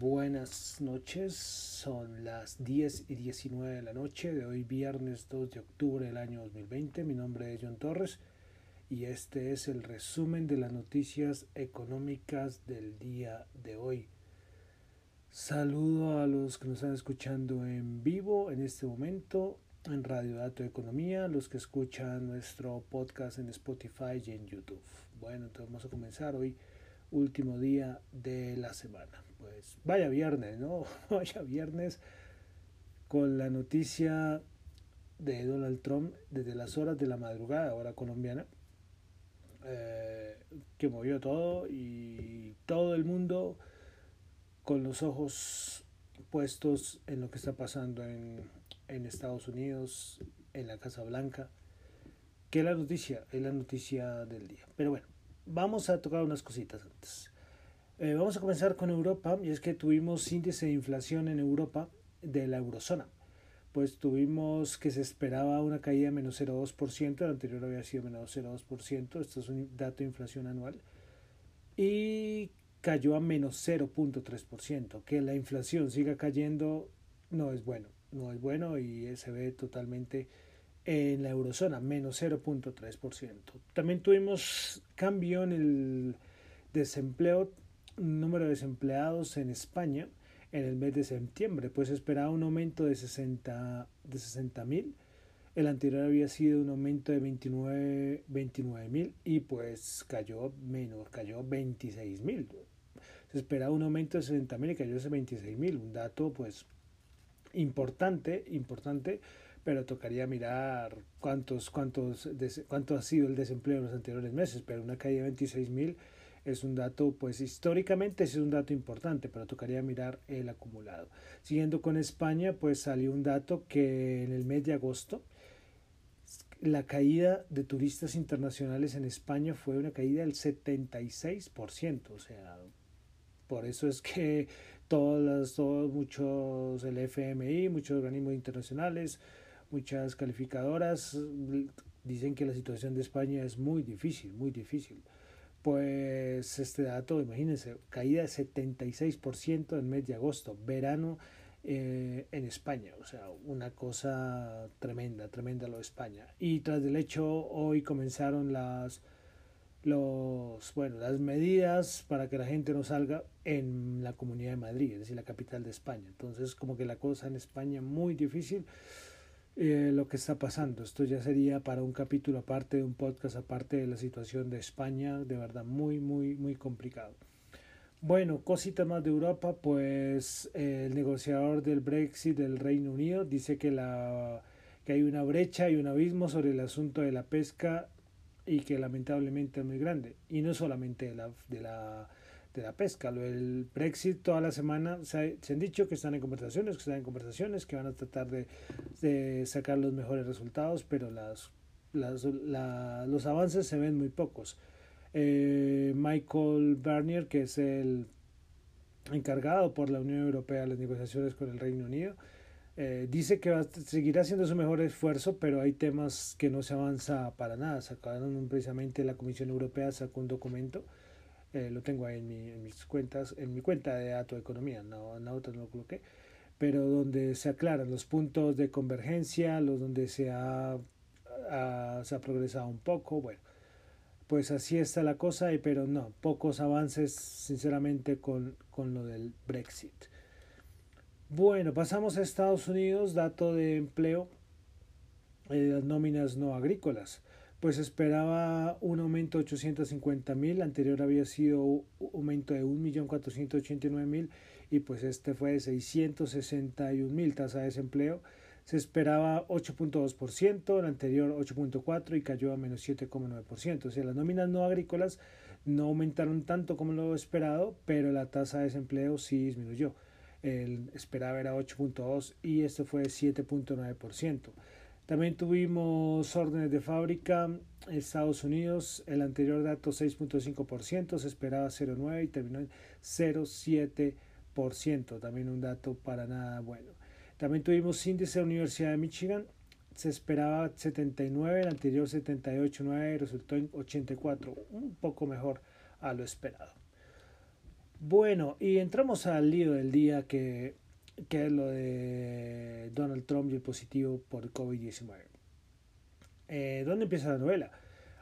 Buenas noches, son las 10 y 19 de la noche de hoy viernes 2 de octubre del año 2020. Mi nombre es John Torres y este es el resumen de las noticias económicas del día de hoy. Saludo a los que nos están escuchando en vivo en este momento en Radio Dato Economía, los que escuchan nuestro podcast en Spotify y en YouTube. Bueno, entonces vamos a comenzar hoy último día de la semana. Pues vaya viernes, ¿no? Vaya viernes con la noticia de Donald Trump desde las horas de la madrugada, hora colombiana, eh, que movió todo y todo el mundo con los ojos puestos en lo que está pasando en, en Estados Unidos, en la Casa Blanca, que es la noticia, es la noticia del día. Pero bueno, vamos a tocar unas cositas antes. Eh, vamos a comenzar con Europa y es que tuvimos índice de inflación en Europa de la eurozona. Pues tuvimos que se esperaba una caída de menos 0,2%, el anterior había sido menos 0,2%, esto es un dato de inflación anual, y cayó a menos 0,3%. Que la inflación siga cayendo no es bueno, no es bueno y se ve totalmente en la eurozona, menos 0.3%. También tuvimos cambio en el desempleo, número de desempleados en España en el mes de septiembre, pues esperaba un aumento de 60 de 60 mil. El anterior había sido un aumento de 29 mil y pues cayó menos, cayó 26 mil. Se esperaba un aumento de 60 mil y cayó ese 26 mil, un dato pues importante, importante pero tocaría mirar cuántos, cuántos, cuánto ha sido el desempleo en los anteriores meses, pero una caída de 26 mil es un dato, pues históricamente es un dato importante, pero tocaría mirar el acumulado. Siguiendo con España, pues salió un dato que en el mes de agosto la caída de turistas internacionales en España fue una caída del 76%, o sea, por eso es que todos, todos muchos, el FMI, muchos organismos internacionales, Muchas calificadoras dicen que la situación de España es muy difícil, muy difícil. Pues este dato, imagínense, caída de 76% en mes de agosto, verano eh, en España, o sea, una cosa tremenda, tremenda lo de España. Y tras el hecho, hoy comenzaron las, los, bueno, las medidas para que la gente no salga en la Comunidad de Madrid, es decir, la capital de España. Entonces, como que la cosa en España muy difícil. Eh, lo que está pasando. Esto ya sería para un capítulo aparte de un podcast aparte de la situación de España, de verdad muy, muy, muy complicado. Bueno, cositas más de Europa, pues el negociador del Brexit del Reino Unido dice que, la, que hay una brecha y un abismo sobre el asunto de la pesca y que lamentablemente es muy grande. Y no solamente de la, de la de la pesca. Lo del Brexit toda la semana se, han dicho que están en conversaciones, que están en conversaciones, que van a tratar de, sacar los mejores resultados, pero las, las la, los avances se ven muy pocos. Eh, Michael Barnier, que es el encargado por la Unión Europea de las negociaciones con el Reino Unido, eh, dice que va, seguirá haciendo su mejor esfuerzo, pero hay temas que no se avanza para nada. Sacaron precisamente la Comisión Europea sacó un documento eh, lo tengo ahí en, mi, en, mis cuentas, en mi cuenta de de economía, no, otra no lo coloqué, pero donde se aclaran los puntos de convergencia, los donde se ha, se ha progresado un poco, bueno, pues así está la cosa, pero no, pocos avances sinceramente con, con lo del Brexit. Bueno, pasamos a Estados Unidos, dato de empleo, eh, las nóminas no agrícolas pues esperaba un aumento de 850 mil, anterior había sido un aumento de 1.489.000 y pues este fue de 661 mil tasa de desempleo. Se esperaba 8.2%, el anterior 8.4% y cayó a menos 7,9%. O sea, las nóminas no agrícolas no aumentaron tanto como lo esperado, pero la tasa de desempleo sí disminuyó. El esperaba era 8.2 y este fue 7.9%. También tuvimos órdenes de fábrica Estados Unidos, el anterior dato 6.5%, se esperaba 0.9 y terminó en 0.7%, también un dato para nada bueno. También tuvimos índice de Universidad de Michigan, se esperaba 79, el anterior 78.9 resultó en 84, un poco mejor a lo esperado. Bueno, y entramos al lío del día que, que es lo de Donald Trump y el positivo por COVID-19. Eh, ¿Dónde empieza la novela?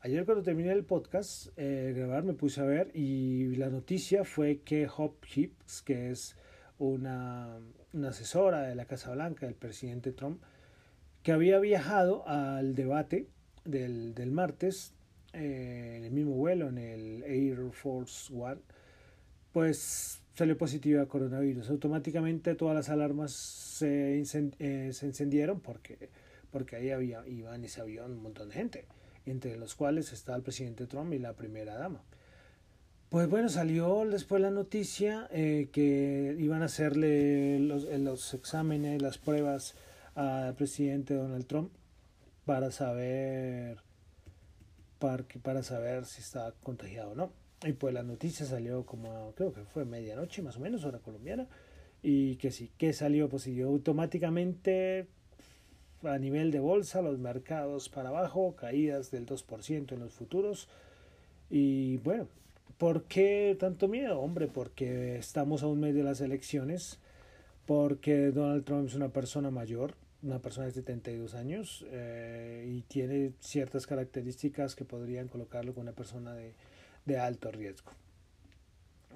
Ayer cuando terminé el podcast, eh, grabar, me puse a ver y la noticia fue que Hop Hips, que es una, una asesora de la Casa Blanca del presidente Trump, que había viajado al debate del, del martes eh, en el mismo vuelo, en el Air Force One, pues salió positiva a coronavirus. Automáticamente todas las alarmas se, eh, encendieron porque, porque ahí había, iba en ese avión un montón de gente entre los cuales está el presidente Trump y la primera dama. Pues bueno, salió después la noticia eh, que iban a hacerle los, eh, los exámenes, las pruebas al presidente Donald Trump para saber para, para saber si está contagiado o no. Y pues la noticia salió como, creo que fue medianoche más o menos, hora colombiana, y que sí, que salió positivo. Automáticamente a nivel de bolsa, los mercados para abajo, caídas del 2% en los futuros. Y bueno, ¿por qué tanto miedo? Hombre, porque estamos a un mes de las elecciones, porque Donald Trump es una persona mayor, una persona de 72 años, eh, y tiene ciertas características que podrían colocarlo como una persona de, de alto riesgo.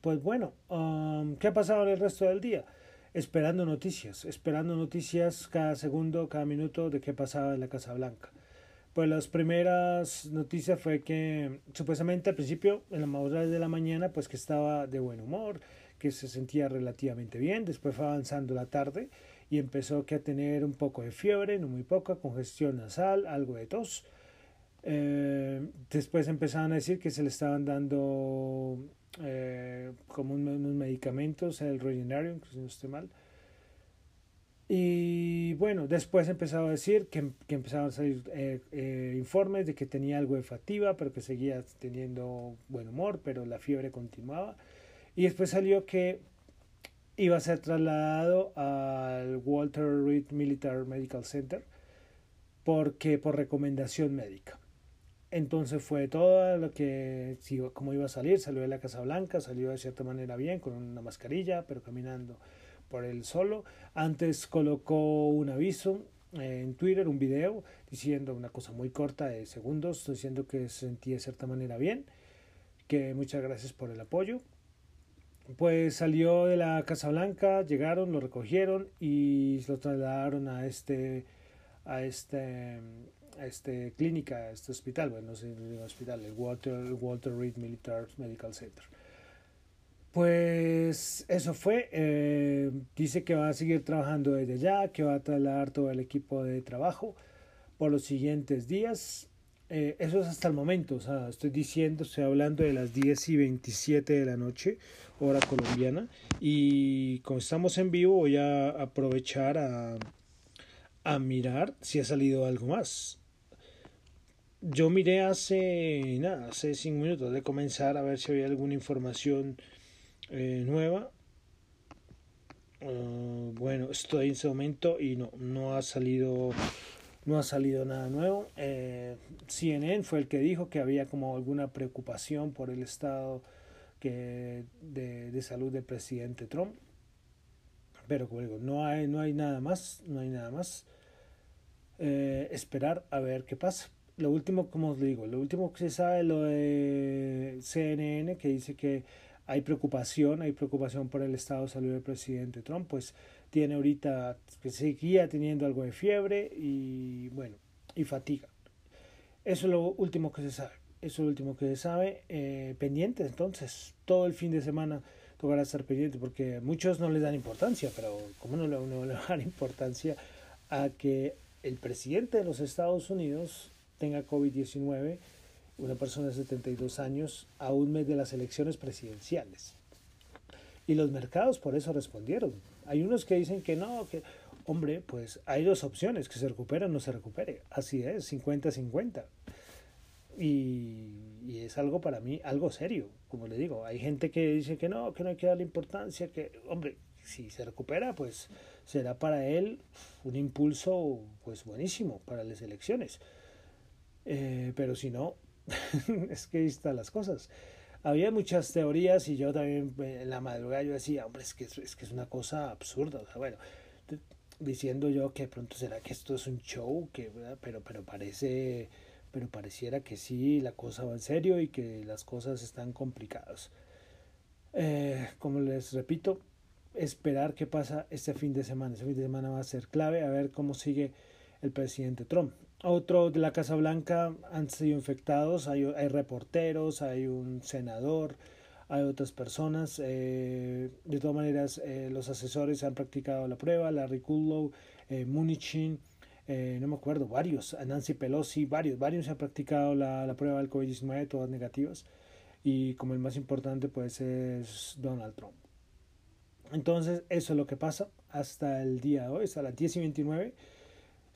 Pues bueno, um, ¿qué ha pasado en el resto del día? esperando noticias, esperando noticias cada segundo, cada minuto de qué pasaba en la Casa Blanca. Pues las primeras noticias fue que supuestamente al principio, en la madrugada de la mañana, pues que estaba de buen humor, que se sentía relativamente bien, después fue avanzando la tarde y empezó que a tener un poco de fiebre, no muy poca, congestión nasal, algo de tos. Eh, después empezaron a decir que se le estaban dando eh, como unos medicamentos, el Regenerium, si no esté mal. Y bueno, después empezaba a decir que, que empezaban a salir eh, eh, informes de que tenía algo de fatiga, pero que seguía teniendo buen humor, pero la fiebre continuaba. Y después salió que iba a ser trasladado al Walter Reed Military Medical Center porque por recomendación médica. Entonces fue todo lo que, como iba a salir, salió de la Casa Blanca, salió de cierta manera bien, con una mascarilla, pero caminando por él solo. Antes colocó un aviso en Twitter, un video, diciendo una cosa muy corta de segundos, diciendo que se sentía de cierta manera bien, que muchas gracias por el apoyo. Pues salió de la Casa Blanca, llegaron, lo recogieron y lo trasladaron a este, a este este, clínica, este hospital, bueno, no sé, el hospital, el Walter, Walter Reed Military Medical Center. Pues eso fue, eh, dice que va a seguir trabajando desde allá, que va a trasladar todo el equipo de trabajo por los siguientes días. Eh, eso es hasta el momento, o sea, estoy diciendo, estoy hablando de las 10 y 27 de la noche, hora colombiana, y como estamos en vivo voy a aprovechar a, a mirar si ha salido algo más. Yo miré hace, nada, hace cinco minutos de comenzar a ver si había alguna información eh, nueva. Uh, bueno, estoy en ese momento y no, no ha salido, no ha salido nada nuevo. Eh, CNN fue el que dijo que había como alguna preocupación por el estado que, de, de salud del presidente Trump. Pero como digo, no hay, no hay nada más, no hay nada más. Eh, esperar a ver qué pasa lo último, como os digo, lo último que se sabe lo de CNN que dice que hay preocupación, hay preocupación por el estado de salud del presidente Trump, pues tiene ahorita, que seguía teniendo algo de fiebre y bueno, y fatiga. Eso es lo último que se sabe. Eso es lo último que se sabe. Eh, entonces, todo el fin de semana tocará estar pendiente porque muchos no les dan importancia, pero ¿cómo no le, no le dar importancia a que el presidente de los Estados Unidos tenga COVID-19, una persona de 72 años, a un mes de las elecciones presidenciales. Y los mercados por eso respondieron. Hay unos que dicen que no, que, hombre, pues hay dos opciones, que se recupere o no se recupere. Así es, 50-50. Y, y, es algo para mí, algo serio, como le digo. Hay gente que dice que no, que no hay que darle importancia, que, hombre, si se recupera, pues será para él un impulso, pues buenísimo para las elecciones. Eh, pero si no, es que ahí están las cosas. había muchas teorías y yo también eh, en la madrugada yo decía, hombre, es que es, que es una cosa absurda. O sea, bueno, diciendo yo que pronto será que esto es un show, que, pero, pero parece, pero pareciera que sí, la cosa va en serio y que las cosas están complicadas. Eh, como les repito, esperar qué pasa este fin de semana. Este fin de semana va a ser clave a ver cómo sigue el presidente Trump. Otro de la Casa Blanca han sido infectados, hay, hay reporteros, hay un senador, hay otras personas. Eh, de todas maneras, eh, los asesores han practicado la prueba, Larry Kudlow, eh, Munichin, no me acuerdo, varios, Nancy Pelosi, varios, varios han practicado la, la prueba del COVID-19, todas negativas. Y como el más importante, pues es Donald Trump. Entonces, eso es lo que pasa hasta el día de hoy, hasta las 10 y 29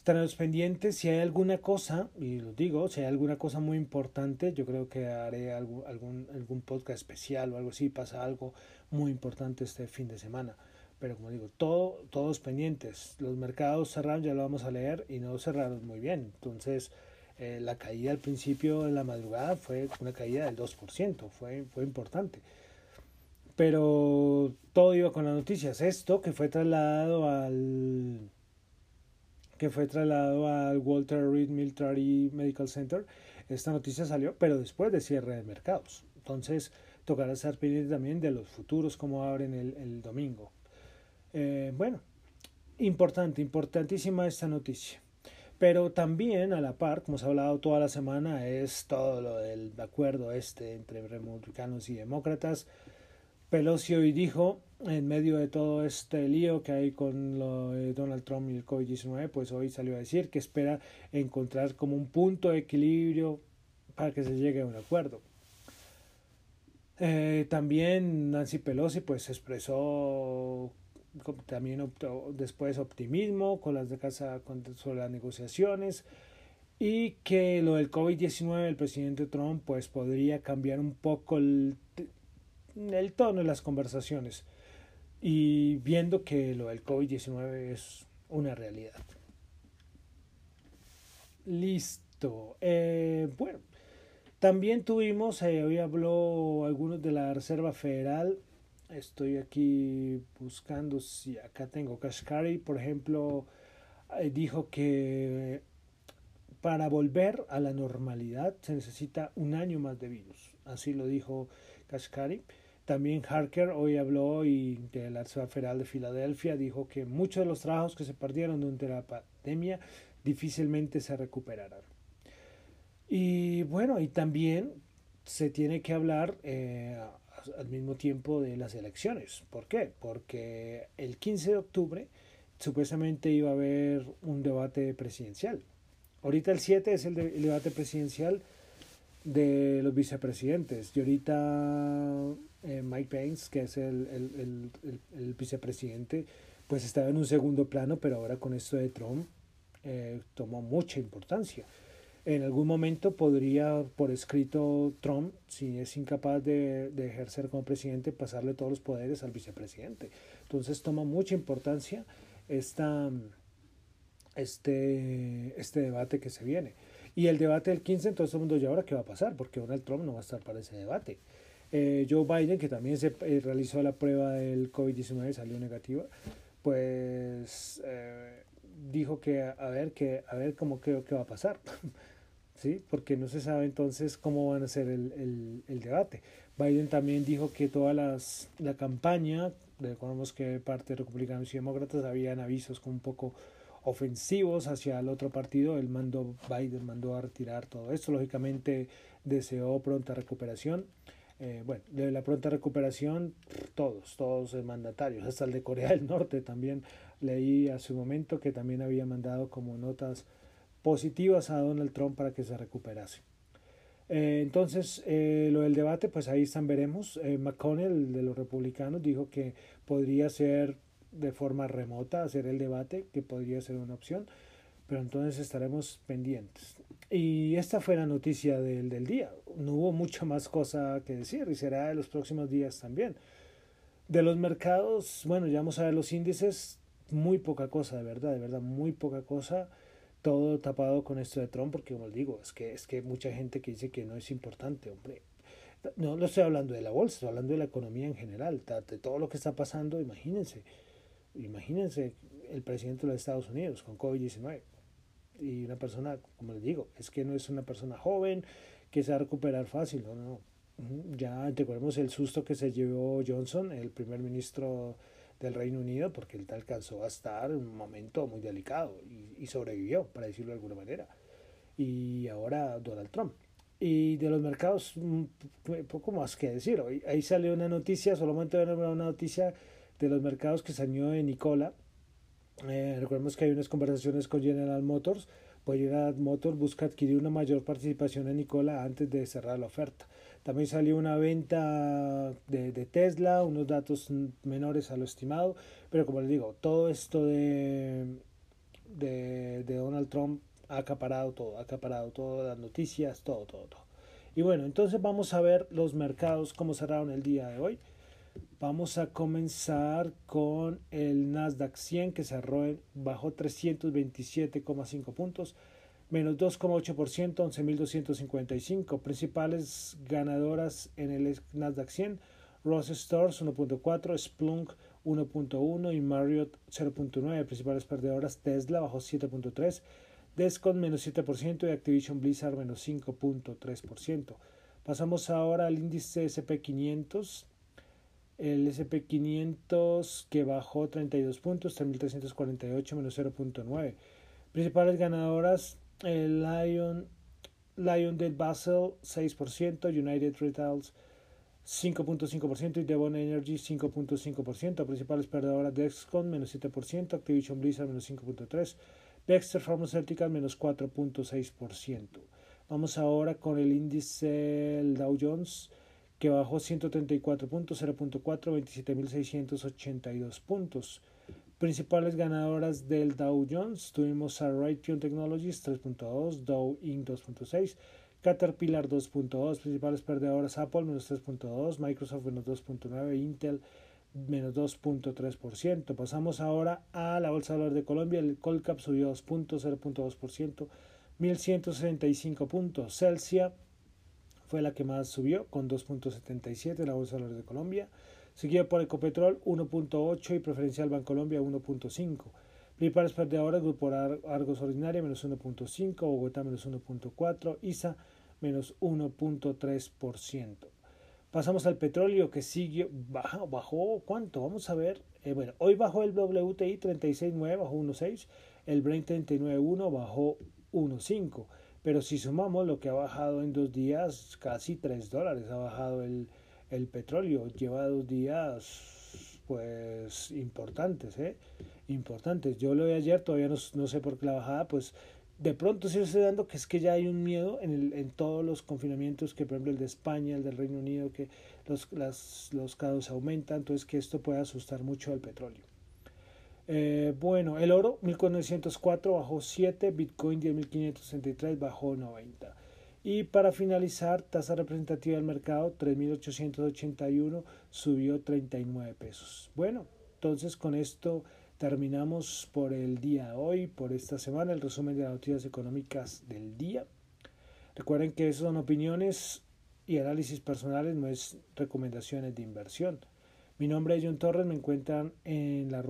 los pendientes. Si hay alguna cosa, y lo digo, si hay alguna cosa muy importante, yo creo que haré algún, algún, podcast especial o algo así. Pasa algo muy importante este fin de semana. Pero como digo, todo, todos pendientes. Los mercados cerraron, ya lo vamos a leer, y no cerraron muy bien. Entonces, eh, la caída al principio de la madrugada fue una caída del 2%, fue, fue importante. Pero todo iba con las noticias. Esto que fue trasladado al que fue trasladado al Walter Reed Military Medical Center. Esta noticia salió, pero después de cierre de mercados. Entonces, tocará estar pendiente también de los futuros, como abren el, el domingo. Eh, bueno, importante, importantísima esta noticia. Pero también a la par, como se ha hablado toda la semana, es todo lo del acuerdo este entre republicanos y demócratas. Pelosi hoy dijo en medio de todo este lío que hay con lo Donald Trump y el COVID-19, pues hoy salió a decir que espera encontrar como un punto de equilibrio para que se llegue a un acuerdo. Eh, también Nancy Pelosi pues expresó también después optimismo con las de casa sobre las negociaciones y que lo del COVID-19 el presidente Trump pues podría cambiar un poco el, el tono de las conversaciones y viendo que lo del COVID-19 es una realidad. Listo. Eh, bueno, también tuvimos, eh, hoy habló algunos de la Reserva Federal. Estoy aquí buscando si acá tengo Kashkari, por ejemplo, eh, dijo que para volver a la normalidad se necesita un año más de virus. Así lo dijo Kashkari. También Harker hoy habló y de la Reserva Federal de Filadelfia dijo que muchos de los trabajos que se perdieron durante la pandemia difícilmente se recuperarán. Y bueno, y también se tiene que hablar eh, al mismo tiempo de las elecciones. ¿Por qué? Porque el 15 de octubre supuestamente iba a haber un debate presidencial. Ahorita el 7 es el debate presidencial de los vicepresidentes. Y ahorita eh, Mike Pence, que es el, el, el, el, vicepresidente, pues estaba en un segundo plano, pero ahora con esto de Trump eh, tomó mucha importancia. En algún momento podría, por escrito, Trump, si es incapaz de, de, ejercer como presidente, pasarle todos los poderes al vicepresidente. Entonces toma mucha importancia esta, este, este debate que se viene. Y el debate del 15, entonces todo el mundo ya ahora qué va a pasar, porque Donald Trump no va a estar para ese debate. Eh, Joe Biden, que también se eh, realizó la prueba del COVID-19, salió negativa, pues eh, dijo que a ver, que, a ver cómo creo que va a pasar. ¿Sí? Porque no se sabe entonces cómo van a ser el, el, el debate. Biden también dijo que toda las, la campaña, recordemos que parte de republicanos y demócratas habían avisos como un poco ofensivos hacia el otro partido, él mandó, Biden mandó a retirar todo esto, lógicamente deseó pronta recuperación. Eh, bueno, de la pronta recuperación, todos, todos los mandatarios, hasta el de Corea del Norte también leí hace un momento que también había mandado como notas positivas a Donald Trump para que se recuperase. Eh, entonces, eh, lo del debate, pues ahí están, veremos. McConnell, de los republicanos, dijo que podría ser de forma remota hacer el debate, que podría ser una opción, pero entonces estaremos pendientes. Y esta fue la noticia del, del día. No hubo mucha más cosa que decir y será de los próximos días también. De los mercados, bueno, ya vamos a ver los índices, muy poca cosa, de verdad, de verdad, muy poca cosa. Todo tapado con esto de Trump, porque como les digo, es que, es que mucha gente que dice que no es importante, hombre. No, no estoy hablando de la bolsa, estoy hablando de la economía en general, de todo lo que está pasando, imagínense, imagínense el presidente de los Estados Unidos con COVID-19 y una persona, como les digo, es que no es una persona joven que se va a recuperar fácil, no, no, ya recordemos el susto que se llevó Johnson, el primer ministro del Reino Unido, porque él alcanzó a estar en un momento muy delicado y, y sobrevivió, para decirlo de alguna manera. Y ahora Donald Trump. Y de los mercados, mm, poco más que decir. Ahí salió una noticia, solamente una noticia de los mercados que salió de Nicola. Eh, recordemos que hay unas conversaciones con General Motors. Pues General Motors busca adquirir una mayor participación en Nicola antes de cerrar la oferta. También salió una venta de, Tesla, unos datos menores a lo estimado. Pero como les digo, todo esto de, de, de Donald Trump ha acaparado todo, ha acaparado todas las noticias, todo, todo, todo. Y bueno, entonces vamos a ver los mercados como cerraron el día de hoy. Vamos a comenzar con el Nasdaq 100 que cerró en, bajó 327,5 puntos, menos 2,8%, 11.255. Principales ganadoras en el Nasdaq 100, Ross Stores 1.4, Splunk 1.1 y Marriott 0.9. Principales perdedoras, Tesla bajó 7.3. Descon menos 7% y Activision Blizzard menos 5.3%. Pasamos ahora al índice SP500. El SP500 que bajó 32 puntos, 3.348 menos 0.9. Principales ganadoras, el Lion, Lion del Basel 6%, United Retails 5.5% y Devon Energy 5.5%. Principales perdedoras, Dexcon menos 7%, Activision Blizzard menos 5.3%. Dexter Pharmaceutical menos 4.6%. Vamos ahora con el índice Dow Jones que bajó 134 puntos, 0.4, 27.682 puntos. Principales ganadoras del Dow Jones tuvimos a Raytheon Technologies 3.2, Dow Inc 2.6, Caterpillar 2.2, principales perdedoras Apple menos 3.2, Microsoft menos 2.9, Intel menos 2.3%. Pasamos ahora a la Bolsa de Valores de Colombia. El Colcap subió 2.0.2%, 1.165 puntos. Celsia fue la que más subió con 2.77 en la Bolsa de Valores de Colombia. Seguido por Ecopetrol 1.8 y Preferencial Bancolombia 1.5. Principales perdedoras, Grupo Argos Ordinaria menos 1.5, Bogotá menos 1.4, ISA menos 1.3%. Pasamos al petróleo que sigue, bajó, bajó ¿cuánto? Vamos a ver. Eh, bueno, hoy bajó el WTI 36.9, bajó 1.6, el Brent 39.1 bajó 1.5. Pero si sumamos lo que ha bajado en dos días, casi 3 dólares ha bajado el, el petróleo. Lleva dos días, pues, importantes, ¿eh? Importantes. Yo lo vi ayer, todavía no, no sé por qué la bajada, pues de pronto se dando que es que ya hay un miedo en, el, en todos los confinamientos, que por ejemplo el de España, el del Reino Unido, que los, las, los casos aumentan, entonces que esto puede asustar mucho al petróleo. Eh, bueno, el oro 1404 bajó 7, Bitcoin 10.563 bajó 90. Y para finalizar, tasa representativa del mercado 3.881 subió 39 pesos. Bueno, entonces con esto Terminamos por el día de hoy, por esta semana, el resumen de las noticias económicas del día. Recuerden que esas son opiniones y análisis personales, no es recomendaciones de inversión. Mi nombre es John Torres, me encuentran en la,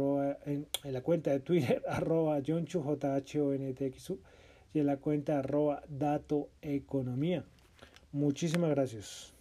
en, la cuenta de Twitter arroba Jonchu, J -H -O -N -T -X -U, y en la cuenta arroba Dato Economía. Muchísimas gracias.